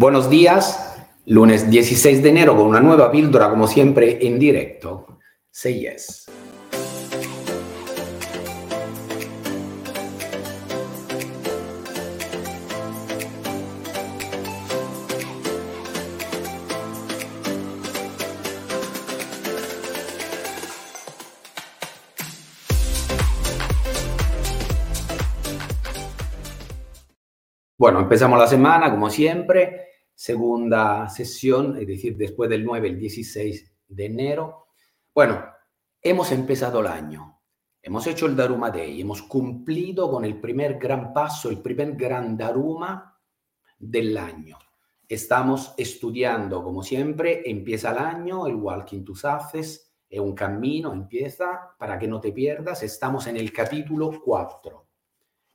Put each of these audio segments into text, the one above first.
Buenos días, lunes 16 de enero con una nueva píldora como siempre en directo. Say yes. Bueno, empezamos la semana como siempre segunda sesión, es decir, después del 9, el 16 de enero. Bueno, hemos empezado el año, hemos hecho el Daruma Day, hemos cumplido con el primer gran paso, el primer gran Daruma del año. Estamos estudiando, como siempre, empieza el año, el Walking to Success, es un camino, empieza, para que no te pierdas, estamos en el capítulo 4.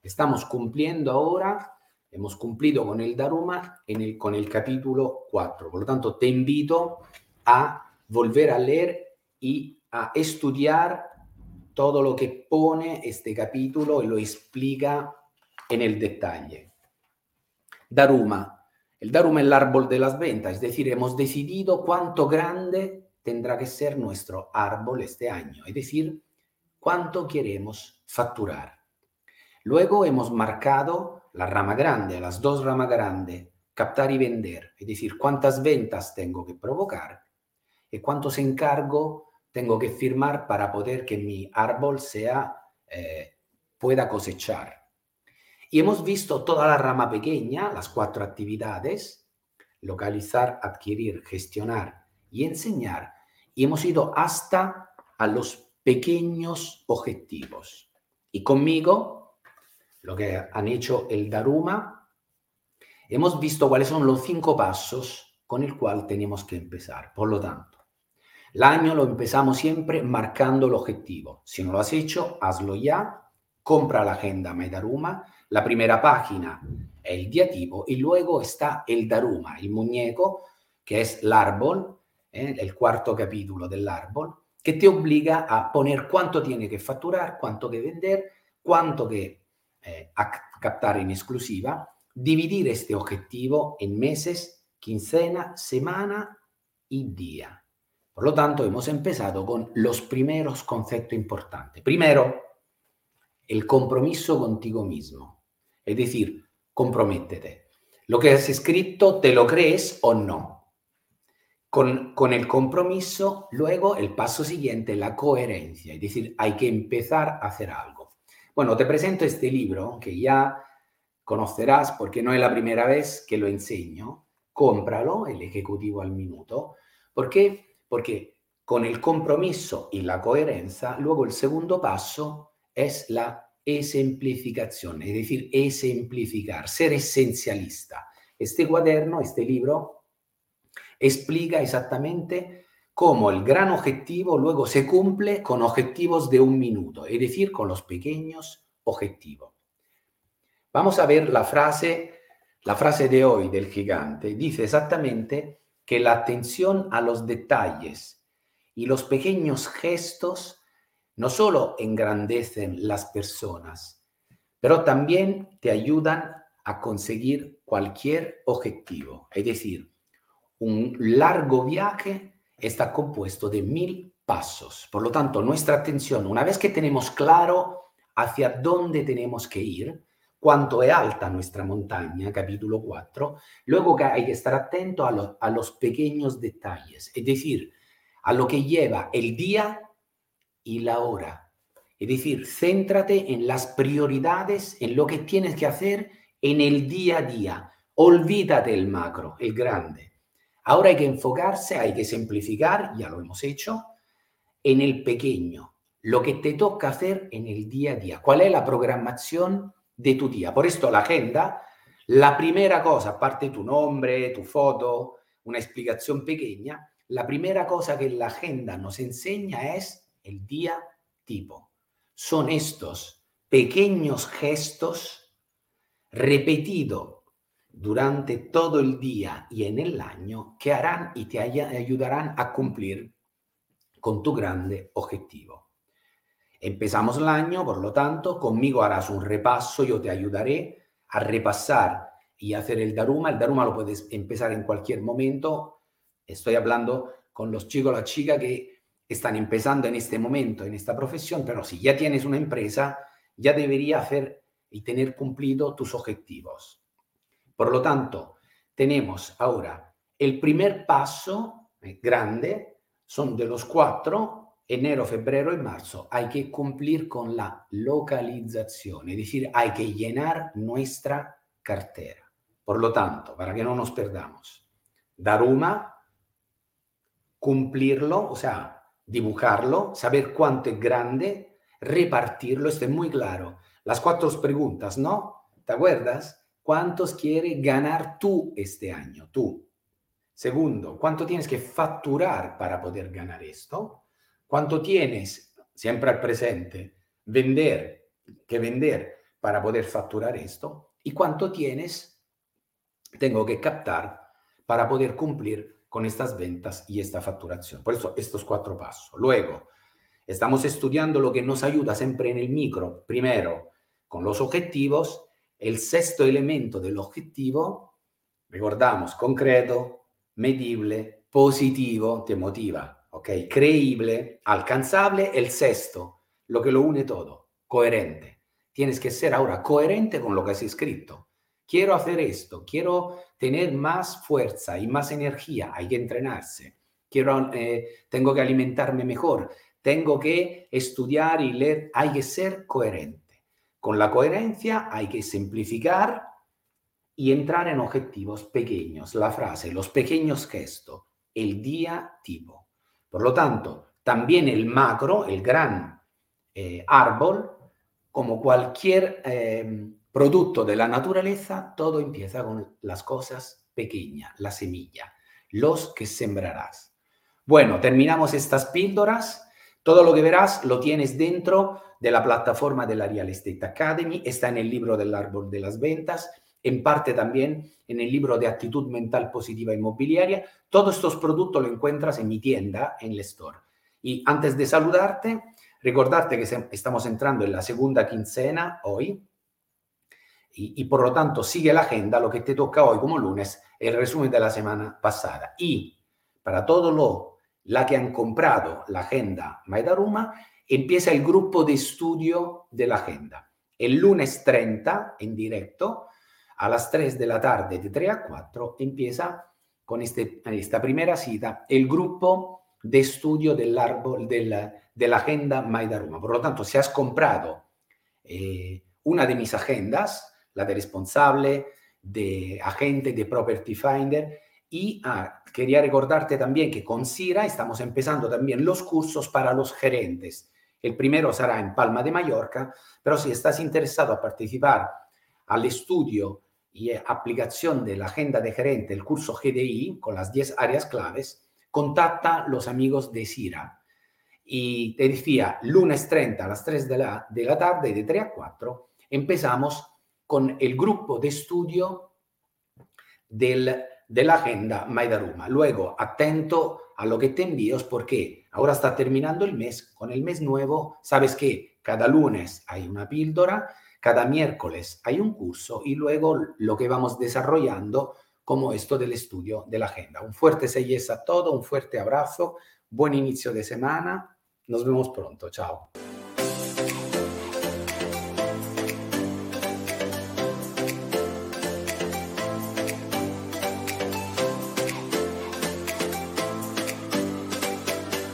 Estamos cumpliendo ahora Hemos cumplido con el Daruma en el, con el capítulo 4. Por lo tanto, te invito a volver a leer y a estudiar todo lo que pone este capítulo y lo explica en el detalle. Daruma. El Daruma es el árbol de las ventas, es decir, hemos decidido cuánto grande tendrá que ser nuestro árbol este año, es decir, cuánto queremos facturar. Luego hemos marcado la rama grande, las dos ramas grandes, captar y vender, es decir, cuántas ventas tengo que provocar y cuántos encargos tengo que firmar para poder que mi árbol sea, eh, pueda cosechar. Y hemos visto toda la rama pequeña, las cuatro actividades, localizar, adquirir, gestionar y enseñar. Y hemos ido hasta a los pequeños objetivos. Y conmigo lo que han hecho el Daruma, hemos visto cuáles son los cinco pasos con el cual tenemos que empezar. Por lo tanto, el año lo empezamos siempre marcando el objetivo. Si no lo has hecho, hazlo ya. Compra la agenda Daruma. La primera página es el diatipo y luego está el Daruma, el muñeco, que es el árbol, ¿eh? el cuarto capítulo del árbol, que te obliga a poner cuánto tiene que facturar, cuánto que vender, cuánto que eh, a captar en exclusiva, dividir este objetivo en meses, quincena, semana y día. Por lo tanto, hemos empezado con los primeros conceptos importantes. Primero, el compromiso contigo mismo. Es decir, comprométete. Lo que has escrito, ¿te lo crees o no? Con, con, el compromiso, luego el paso siguiente, la coherencia. Es decir, hay que empezar a hacer algo. Bueno, te presento este libro que ya conocerás porque no es la primera vez que lo enseño. Cómpralo, el Ejecutivo al Minuto. ¿Por qué? Porque con el compromiso y la coherencia, luego el segundo paso es la esemplificación, es decir, esemplificar, ser esencialista. Este cuaderno, este libro, explica exactamente cómo el gran objetivo luego se cumple con objetivos de un minuto, es decir, con los pequeños objetivos. Vamos a ver la frase, la frase de hoy del gigante. Dice exactamente que la atención a los detalles y los pequeños gestos no solo engrandecen las personas, pero también te ayudan a conseguir cualquier objetivo. Es decir, un largo viaje está compuesto de mil pasos. Por lo tanto, nuestra atención, una vez que tenemos claro hacia dónde tenemos que ir, cuánto es alta nuestra montaña, capítulo 4, luego hay que estar atento a, los pequeños detalles, es decir, a lo que lleva el día y la hora. Es decir, céntrate en las prioridades, en lo que tienes que hacer en el día a día. Olvídate el macro, el grande. Ahora hay que enfocarse, hay que simplificar, ya lo hemos hecho, en el pequeño, lo que te toca hacer en el día a día. ¿Cuál es la programación de tu día? Por esto la agenda, la primera cosa, aparte tu nombre, tu foto, una explicación pequeña, la primera cosa que la agenda nos enseña es el día tipo. Son estos pequeños gestos repetidos durante todo el día y en el año que harán y te ayudarán a cumplir con tu grande objetivo. Empezamos el año, por lo tanto, conmigo harás un repaso, yo te ayudaré a repasar y hacer el Daruma. El Daruma lo puedes empezar en cualquier momento. Estoy hablando con los chicos, las chicas que están empezando en este momento, en esta profesión, pero si ya tienes una empresa, ya debería hacer y tener cumplido tus objetivos. Por lo tanto, tenemos ahora el primer paso eh, grande, son de los cuatro, enero, febrero y marzo, hay que cumplir con la localización, es decir, hay que llenar nuestra cartera. Por lo tanto, para que no nos perdamos, Daruma, cumplirlo, o sea, dibujarlo, saber cuánto es grande, repartirlo, esto es muy claro. Las cuatro preguntas, ¿no? ¿Te acuerdas? ¿Cuántos quieres ganar tú este año? Tú. Segundo, ¿cuánto tienes que facturar para poder ganar esto? ¿Cuánto tienes, siempre al presente, vender, que vender para poder facturar esto? ¿Y cuánto tienes tengo que captar para poder cumplir con estas ventas y esta facturación. Por eso estos cuatro pasos. Luego, estamos estudiando lo que nos ayuda siempre en el micro. Primero, con los objetivos. El sexto elemento del objetivo, recordamos, concreto, medible, positivo, te motiva, ¿ok? Creíble, alcanzable. El sexto, lo que lo une todo, coherente. Tienes que ser ahora coherente con lo que has escrito quiero hacer esto, quiero tener más fuerza y más energía, hay que entrenarse, quiero, eh, tengo que alimentarme mejor, tengo que estudiar y leer, hay que ser coherente. Con la coherencia hay que simplificar y entrar en objetivos pequeños. La frase, los pequeños gestos, el día tipo. Por lo tanto, también el macro, el gran eh, árbol, como cualquier eh, producto de la naturaleza, todo empieza con las cosas pequeñas, la semilla, los que sembrarás. Bueno, terminamos estas píldoras. Todo lo que verás lo tienes dentro de la plataforma de la Real Estate Academy, está en el libro del árbol de las ventas, en parte también en el libro de actitud mental positiva inmobiliaria. Todos estos productos lo encuentras en mi tienda, en el store. Y antes de saludarte, recordarte que estamos entrando en la segunda quincena hoy, y, por lo tanto sigue la agenda, lo que te toca hoy como lunes, el resumen de la semana pasada. Y para todos los la que han comprado la agenda Maidaruma, empieza el grupo de estudio de la agenda. El lunes 30, en directo, a las 3 de la tarde, de 3 a 4, empieza con este, esta primera cita el grupo de estudio del árbol de la, de la agenda Maidaruma. Por lo tanto, si has comprado eh, una de mis agendas, la de responsable, de agente, de property finder. Y ah, quería recordarte también que con CIRA estamos empezando también los cursos para los gerentes. El primero será en Palma de Mallorca, pero si estás interesado a participar al estudio y aplicación de la agenda de gerente, el curso GDI, con las 10 áreas claves, contacta los amigos de CIRA. Y te decía, lunes 30 a las 3 de la, de la tarde, de 3 a 4, empezamos con el grupo de estudio del, de la agenda Maidaruma. Luego, atento a lo que te envío porque ahora está terminando el mes. Con el mes nuevo, sabes que cada lunes hay una píldora, cada miércoles hay un curso y luego lo que vamos desarrollando como esto del estudio de la agenda. Un fuerte sellez a todo, un fuerte abrazo, buen inicio de semana. Nos vemos pronto. Chao.